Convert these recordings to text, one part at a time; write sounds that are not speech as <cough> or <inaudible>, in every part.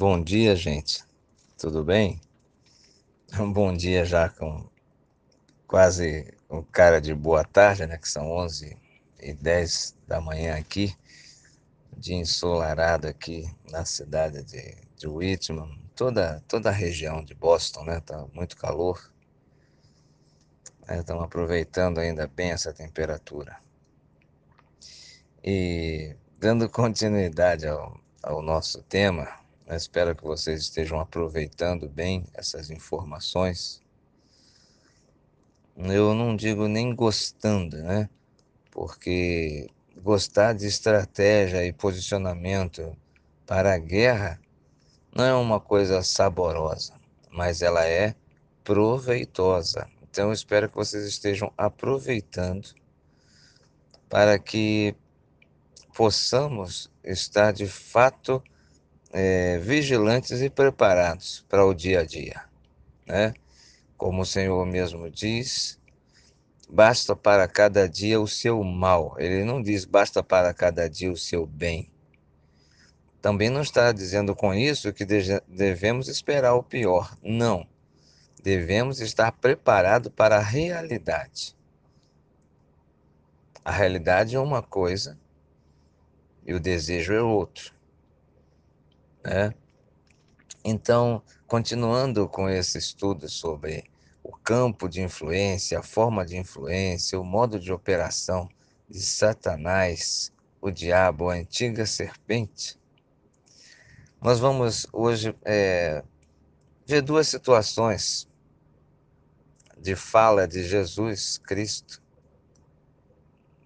Bom dia, gente. Tudo bem? Um bom dia já com quase um cara de boa tarde, né? Que são 11 e 10 da manhã aqui. Dia ensolarado aqui na cidade de, de Whitman. Toda, toda a região de Boston, né? Tá muito calor. Estamos aproveitando ainda bem essa temperatura. E dando continuidade ao, ao nosso tema, eu espero que vocês estejam aproveitando bem essas informações. Eu não digo nem gostando, né? Porque gostar de estratégia e posicionamento para a guerra não é uma coisa saborosa, mas ela é proveitosa. Então eu espero que vocês estejam aproveitando para que possamos estar de fato é, vigilantes e preparados para o dia a dia. Né? Como o Senhor mesmo diz, basta para cada dia o seu mal. Ele não diz basta para cada dia o seu bem. Também não está dizendo com isso que devemos esperar o pior. Não. Devemos estar preparados para a realidade. A realidade é uma coisa e o desejo é outro. Né? Então, continuando com esse estudo sobre o campo de influência, a forma de influência, o modo de operação de Satanás, o diabo, a antiga serpente, nós vamos hoje é, ver duas situações de fala de Jesus Cristo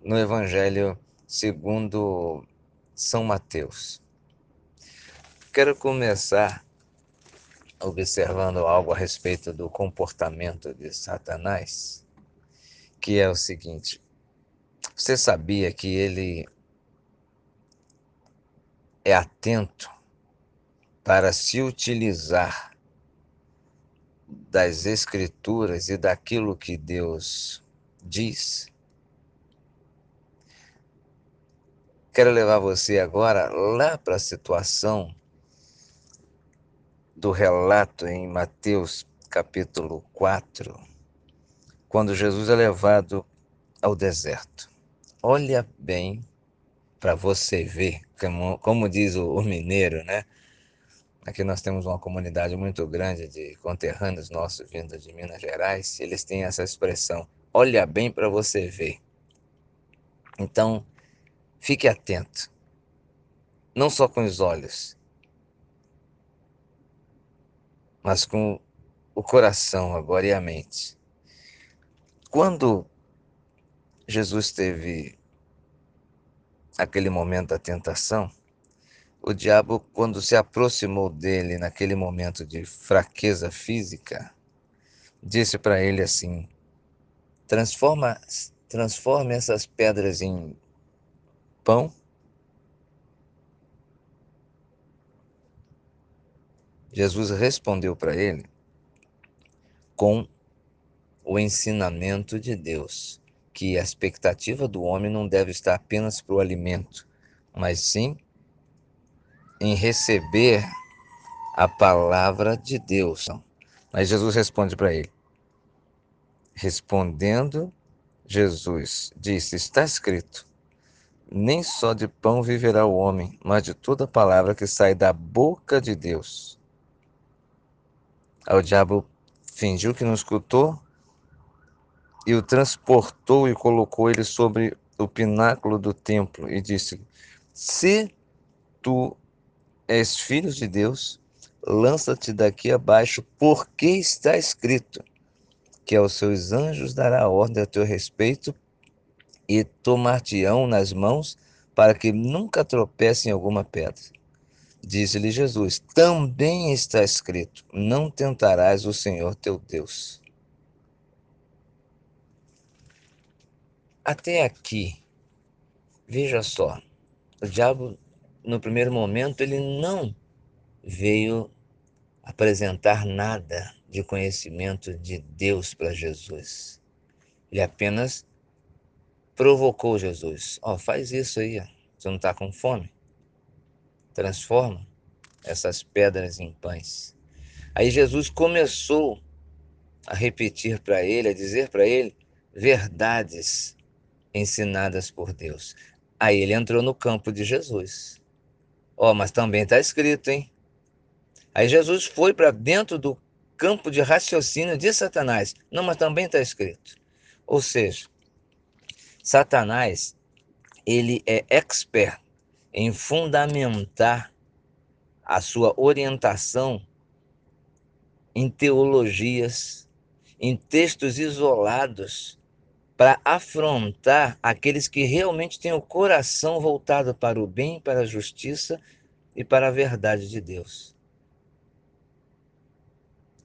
no Evangelho segundo São Mateus. Quero começar observando algo a respeito do comportamento de Satanás, que é o seguinte: você sabia que ele é atento para se utilizar das Escrituras e daquilo que Deus diz? Quero levar você agora lá para a situação do relato em Mateus capítulo 4, quando Jesus é levado ao deserto. Olha bem para você ver, como, como diz o, o, mineiro, né? Aqui nós temos uma comunidade muito grande de conterrâneos nossos vindo de Minas Gerais, eles têm essa expressão: olha bem para você ver. Então, fique atento, não só com os olhos, mas com o coração agora e a mente. Quando Jesus teve aquele momento da tentação, o diabo, quando se aproximou dele naquele momento de fraqueza física, disse para ele assim: transforma, transforme essas pedras em pão Jesus respondeu para ele com o ensinamento de Deus, que a expectativa do homem não deve estar apenas para o alimento, mas sim em receber a palavra de Deus. Mas Jesus responde para ele. Respondendo, Jesus disse: Está escrito: Nem só de pão viverá o homem, mas de toda palavra que sai da boca de Deus. O diabo fingiu que não escutou e o transportou e colocou ele sobre o pináculo do templo e disse: Se tu és filho de Deus, lança-te daqui abaixo, porque está escrito que aos seus anjos dará ordem a teu respeito e tomar-te-ão nas mãos para que nunca tropece em alguma pedra. Disse-lhe Jesus: Também está escrito: Não tentarás o Senhor teu Deus. Até aqui, veja só, o diabo, no primeiro momento, ele não veio apresentar nada de conhecimento de Deus para Jesus. Ele apenas provocou Jesus. Ó, oh, faz isso aí, ó. você não está com fome? Transforma. essas pedras em pães. Aí Jesus começou a repetir para ele, a dizer para ele verdades ensinadas por Deus. Aí ele entrou no campo de Jesus. Ó, oh, mas também está escrito, hein? Aí Jesus foi para dentro do campo de raciocínio de Satanás. Não, mas também está escrito. Ou seja, Satanás, ele é expert em fundamentar a sua orientação em teologias, em textos isolados, para afrontar aqueles que realmente têm o coração voltado para o bem, para a justiça e para a verdade de Deus.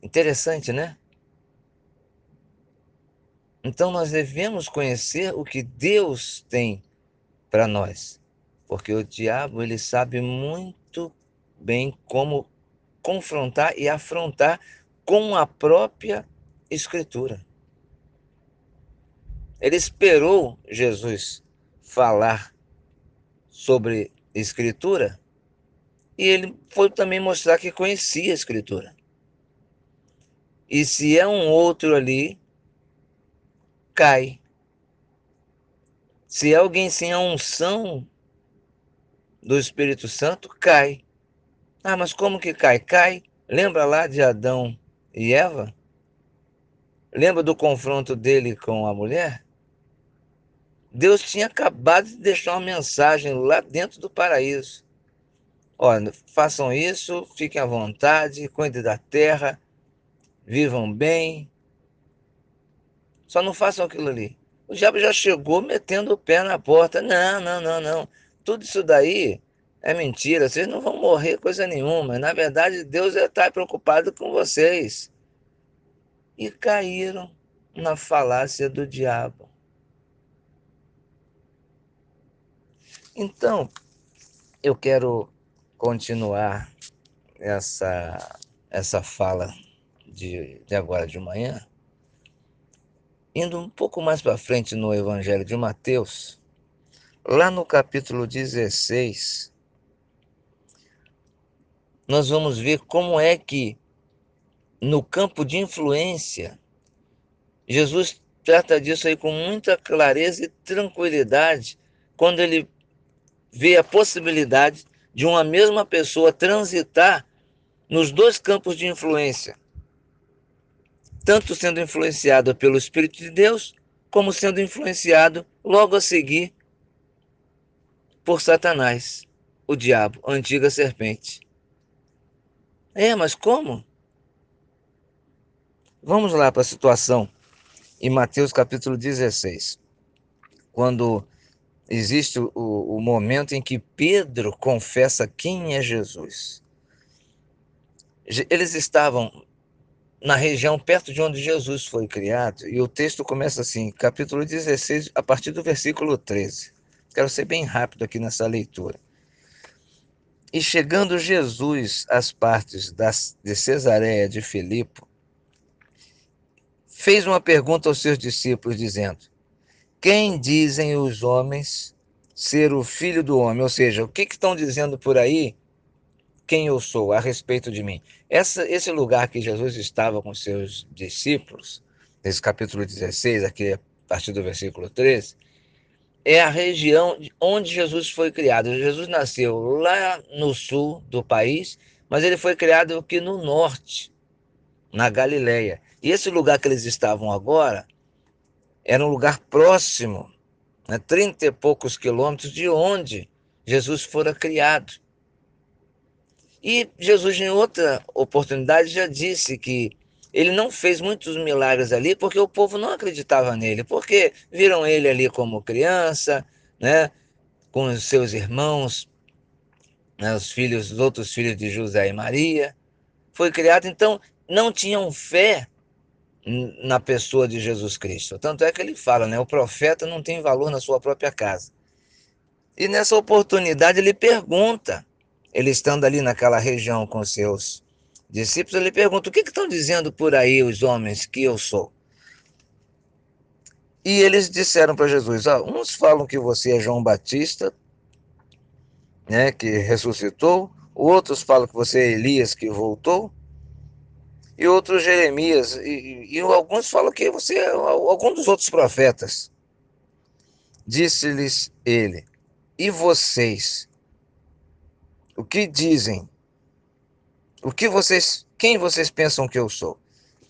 Interessante, né? Então nós devemos conhecer o que Deus tem para nós, porque o diabo ele sabe muito bem como confrontar e afrontar com a própria escritura. Ele esperou Jesus falar sobre escritura e ele foi também mostrar que conhecia a escritura. E se é um outro ali, cai. Se é alguém sem a unção do Espírito Santo, cai. Ah, mas como que cai? Cai. Lembra lá de Adão e Eva? Lembra do confronto dele com a mulher? Deus tinha acabado de deixar uma mensagem lá dentro do paraíso. Olha, façam isso, fiquem à vontade, cuidem da terra, vivam bem. Só não façam aquilo ali. O diabo já chegou metendo o pé na porta. Não, não, não, não. Tudo isso daí é mentira. Vocês não vão morrer coisa nenhuma. Na verdade, Deus está preocupado com vocês. E caíram na falácia do diabo. Então, eu quero continuar essa, essa fala de, de agora de manhã, indo um pouco mais para frente no Evangelho de Mateus, lá no capítulo 16, nós vamos ver como é que no campo de influência, Jesus trata disso aí com muita clareza e tranquilidade, quando ele vê a possibilidade de uma mesma pessoa transitar nos dois campos de influência, tanto sendo influenciado pelo Espírito de Deus, como sendo influenciado logo a seguir por Satanás, o diabo, a antiga serpente. É, mas como? Vamos lá para a situação em Mateus capítulo 16, quando existe o, o momento em que Pedro confessa quem é Jesus. Eles estavam na região perto de onde Jesus foi criado, e o texto começa assim, capítulo 16, a partir do versículo 13. Quero ser bem rápido aqui nessa leitura. E chegando Jesus às partes das, de Cesareia de Filipe, fez uma pergunta aos seus discípulos, dizendo: quem dizem os homens ser o filho do homem? Ou seja, o que, que estão dizendo por aí quem eu sou a respeito de mim? Essa, esse lugar que Jesus estava com seus discípulos, nesse capítulo 16, aqui a partir do versículo 13, é a região onde Jesus foi criado. Jesus nasceu lá no sul do país, mas ele foi criado aqui no norte, na Galileia. E esse lugar que eles estavam agora era um lugar próximo, né, 30 e poucos quilômetros de onde Jesus fora criado. E Jesus, em outra oportunidade, já disse que ele não fez muitos milagres ali porque o povo não acreditava nele, porque viram ele ali como criança, né, com os seus irmãos, né, os filhos, os outros filhos de José e Maria. Foi criado, então não tinham fé na pessoa de Jesus Cristo. Tanto é que ele fala, né? O profeta não tem valor na sua própria casa. E nessa oportunidade ele pergunta, ele estando ali naquela região com seus discípulos, ele pergunta: o que, estão dizendo por aí os homens que eu sou? E eles disseram para Jesus: uns falam que você é João Batista, né, que ressuscitou, outros falam que você é Elias que voltou, e outros Jeremias, e, e alguns falam que você é algum dos outros profetas. Disse-lhes ele: E vocês? O que dizem? O que vocês, quem vocês pensam que eu sou?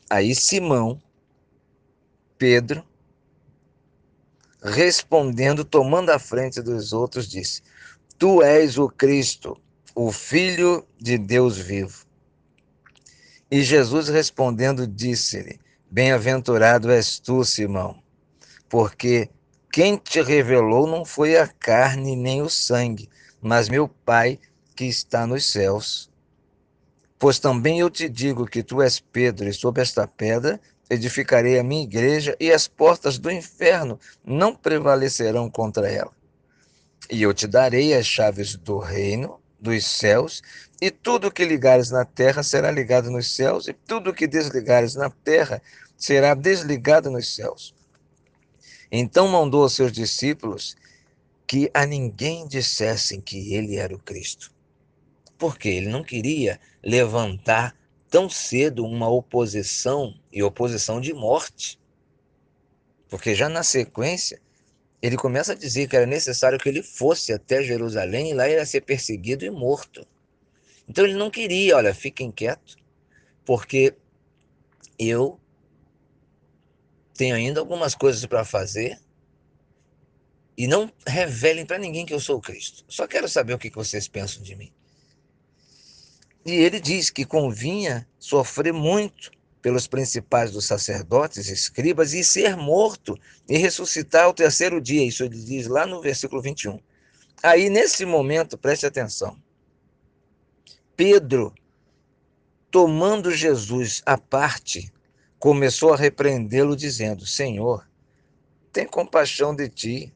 Aí Simão, Pedro, respondendo, tomando a frente dos outros, disse: Tu és o Cristo, o Filho de Deus vivo. E Jesus respondendo, disse-lhe: Bem-aventurado és tu, Simão, porque quem te revelou não foi a carne nem o sangue, mas meu Pai que está nos céus. Pois também eu te digo que tu és Pedro, e sobre esta pedra edificarei a minha igreja, e as portas do inferno não prevalecerão contra ela. E eu te darei as chaves do reino dos céus, e tudo que ligares na terra será ligado nos céus, e tudo que desligares na terra será desligado nos céus. Então mandou aos seus discípulos que a ninguém dissessem que ele era o Cristo. Porque ele não queria levantar tão cedo uma oposição e oposição de morte. Porque já na sequência, ele começa a dizer que era necessário que ele fosse até Jerusalém e lá ia ser perseguido e morto. Então ele não queria, olha, fiquem quietos, porque eu tenho ainda algumas coisas para fazer e não revelem para ninguém que eu sou o Cristo. Só quero saber o que vocês pensam de mim. E ele diz que convinha sofrer muito pelos principais dos sacerdotes, escribas, e ser morto e ressuscitar ao terceiro dia. Isso ele diz lá no versículo 21. Aí, nesse momento, preste atenção. Pedro, tomando Jesus à parte, começou a repreendê-lo, dizendo: Senhor, tem compaixão de ti.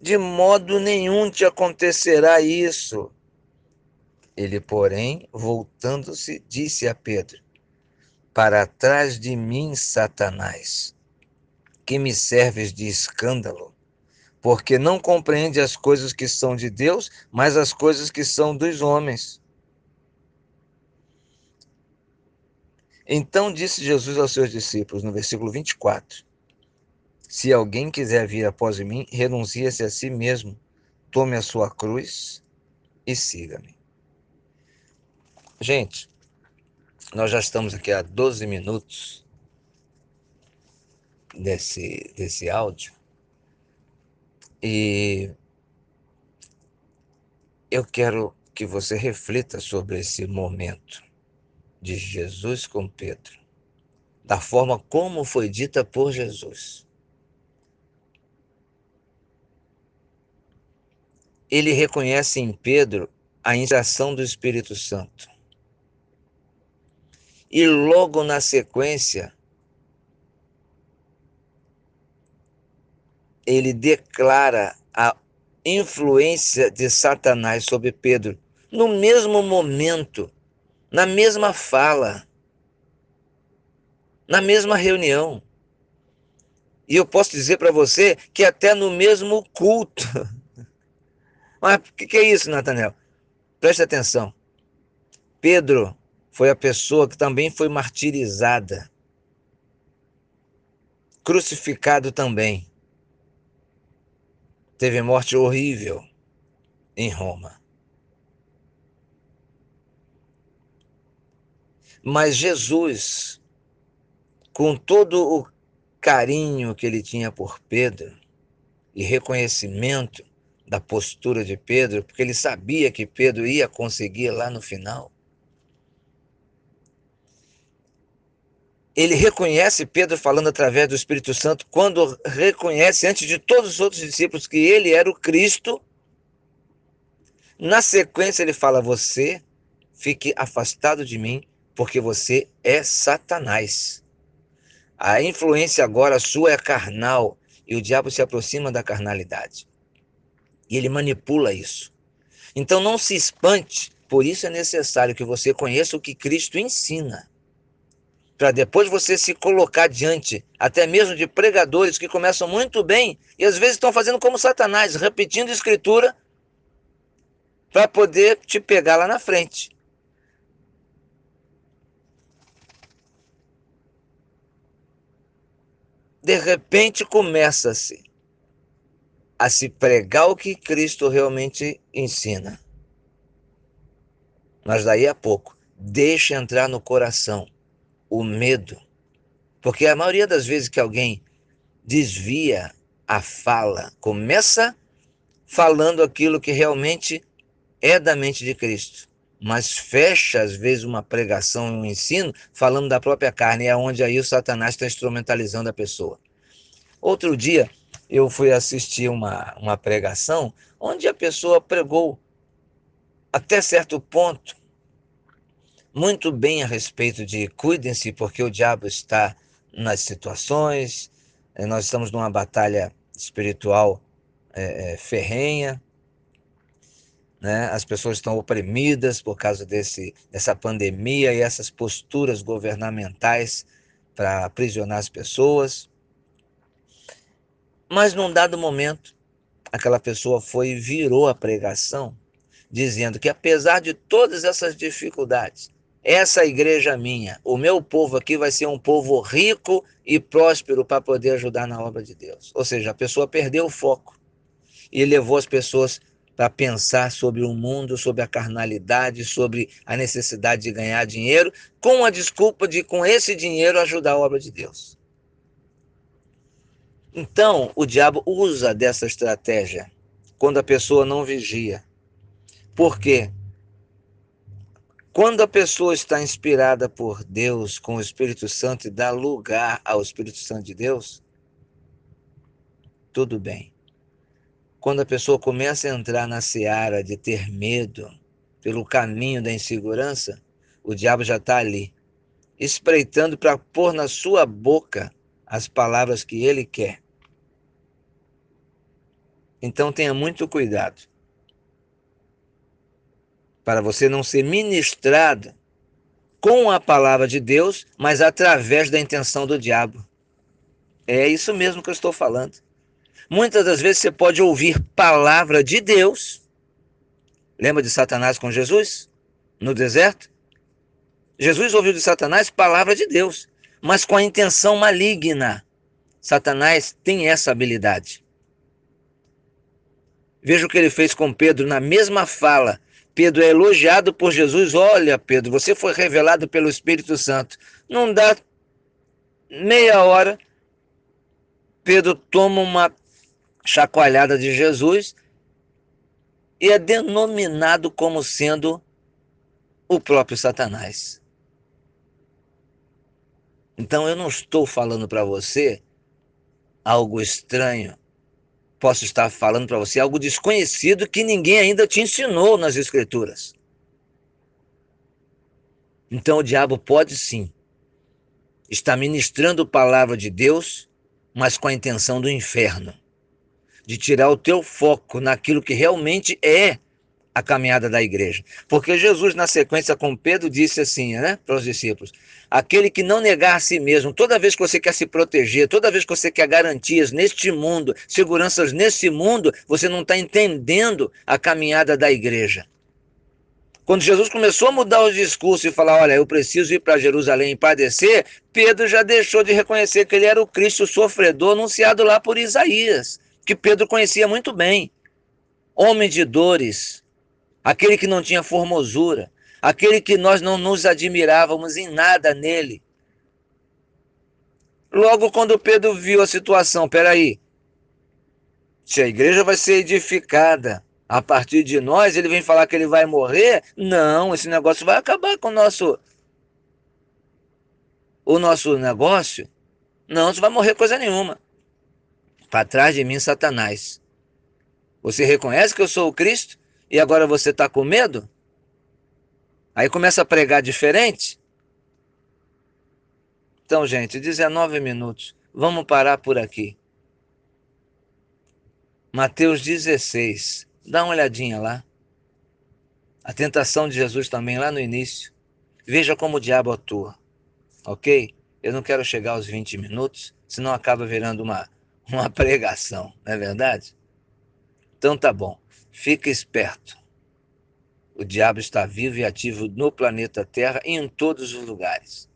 De modo nenhum te acontecerá isso. Ele, porém, voltando-se, disse a Pedro: Para trás de mim, Satanás, que me serves de escândalo, porque não compreende as coisas que são de Deus, mas as coisas que são dos homens. Então disse Jesus aos seus discípulos, no versículo 24: Se alguém quiser vir após mim, renuncie-se a si mesmo, tome a sua cruz e siga-me. Gente, nós já estamos aqui há 12 minutos desse, desse áudio e eu quero que você reflita sobre esse momento de Jesus com Pedro, da forma como foi dita por Jesus. Ele reconhece em Pedro a inspiração do Espírito Santo. E logo na sequência, ele declara a influência de Satanás sobre Pedro. No mesmo momento, na mesma fala, na mesma reunião. E eu posso dizer para você que até no mesmo culto. <laughs> Mas o que, que é isso, Natanel? Preste atenção. Pedro foi a pessoa que também foi martirizada, crucificado também. Teve morte horrível em Roma. Mas Jesus, com todo o carinho que ele tinha por Pedro e reconhecimento da postura de Pedro, porque ele sabia que Pedro ia conseguir lá no final. Ele reconhece Pedro falando através do Espírito Santo, quando reconhece antes de todos os outros discípulos que ele era o Cristo. Na sequência, ele fala: Você fique afastado de mim, porque você é Satanás. A influência agora sua é carnal e o diabo se aproxima da carnalidade. E ele manipula isso. Então não se espante, por isso é necessário que você conheça o que Cristo ensina. Para depois você se colocar diante, até mesmo de pregadores que começam muito bem e às vezes estão fazendo como Satanás, repetindo escritura para poder te pegar lá na frente. De repente começa-se a se pregar o que Cristo realmente ensina. Mas daí a pouco, deixa entrar no coração o medo. Porque a maioria das vezes que alguém desvia a fala, começa falando aquilo que realmente é da mente de Cristo, mas fecha às vezes uma pregação um ensino falando da própria carne, é onde aí o Satanás está instrumentalizando a pessoa. Outro dia eu fui assistir uma, uma pregação onde a pessoa pregou até certo ponto muito bem a respeito de cuidem-se porque o diabo está nas situações, eh, nós estamos numa batalha espiritual é, ferrenha, né? as pessoas estão oprimidas por causa desse, dessa pandemia e essas posturas governamentais para aprisionar as pessoas. Mas num dado momento, aquela pessoa foi e virou a pregação, dizendo que apesar de todas essas dificuldades, essa igreja minha, o meu povo aqui vai ser um povo rico e próspero para poder ajudar na obra de Deus. Ou seja, a pessoa perdeu o foco e levou as pessoas para pensar sobre o mundo, sobre a carnalidade, sobre a necessidade de ganhar dinheiro, com a desculpa de com esse dinheiro ajudar a obra de Deus. Então, o diabo usa dessa estratégia quando a pessoa não vigia. Por quê? Quando a pessoa está inspirada por Deus com o Espírito Santo e dá lugar ao Espírito Santo de Deus, tudo bem. Quando a pessoa começa a entrar na seara de ter medo pelo caminho da insegurança, o diabo já está ali, espreitando para pôr na sua boca as palavras que ele quer. Então tenha muito cuidado para você não ser ministrado com a palavra de Deus, mas através da intenção do diabo. É isso mesmo que eu estou falando. Muitas das vezes você pode ouvir palavra de Deus. Lembra de Satanás com Jesus? No deserto? Jesus ouviu de Satanás palavra de Deus, mas com a intenção maligna. Satanás tem essa habilidade. Veja o que ele fez com Pedro na mesma fala. Pedro é elogiado por Jesus. Olha, Pedro, você foi revelado pelo Espírito Santo. Não dá meia hora, Pedro toma uma chacoalhada de Jesus e é denominado como sendo o próprio Satanás. Então eu não estou falando para você algo estranho. Posso estar falando para você algo desconhecido que ninguém ainda te ensinou nas Escrituras. Então o diabo pode sim estar ministrando a palavra de Deus, mas com a intenção do inferno de tirar o teu foco naquilo que realmente é a caminhada da igreja. Porque Jesus, na sequência com Pedro, disse assim, né, para os discípulos: aquele que não negar a si mesmo, toda vez que você quer se proteger, toda vez que você quer garantias neste mundo, seguranças nesse mundo, você não está entendendo a caminhada da igreja. Quando Jesus começou a mudar o discurso e falar, olha, eu preciso ir para Jerusalém e padecer, Pedro já deixou de reconhecer que ele era o Cristo sofredor anunciado lá por Isaías que Pedro conhecia muito bem. Homem de dores, aquele que não tinha formosura, aquele que nós não nos admirávamos em nada nele. Logo, quando Pedro viu a situação, peraí, se a igreja vai ser edificada a partir de nós, ele vem falar que ele vai morrer? Não, esse negócio vai acabar com o nosso o nosso negócio. Não, você vai morrer coisa nenhuma. Para trás de mim, Satanás. Você reconhece que eu sou o Cristo e agora você está com medo? Aí começa a pregar diferente? Então, gente, 19 minutos. Vamos parar por aqui. Mateus 16. Dá uma olhadinha lá. A tentação de Jesus também lá no início. Veja como o diabo atua. Ok? Eu não quero chegar aos 20 minutos, senão acaba virando uma <laughs> uma pregação, não é verdade? Então tá bom, fica esperto. o diabo está vivo e ativo no planeta Terra e em todos os lugares.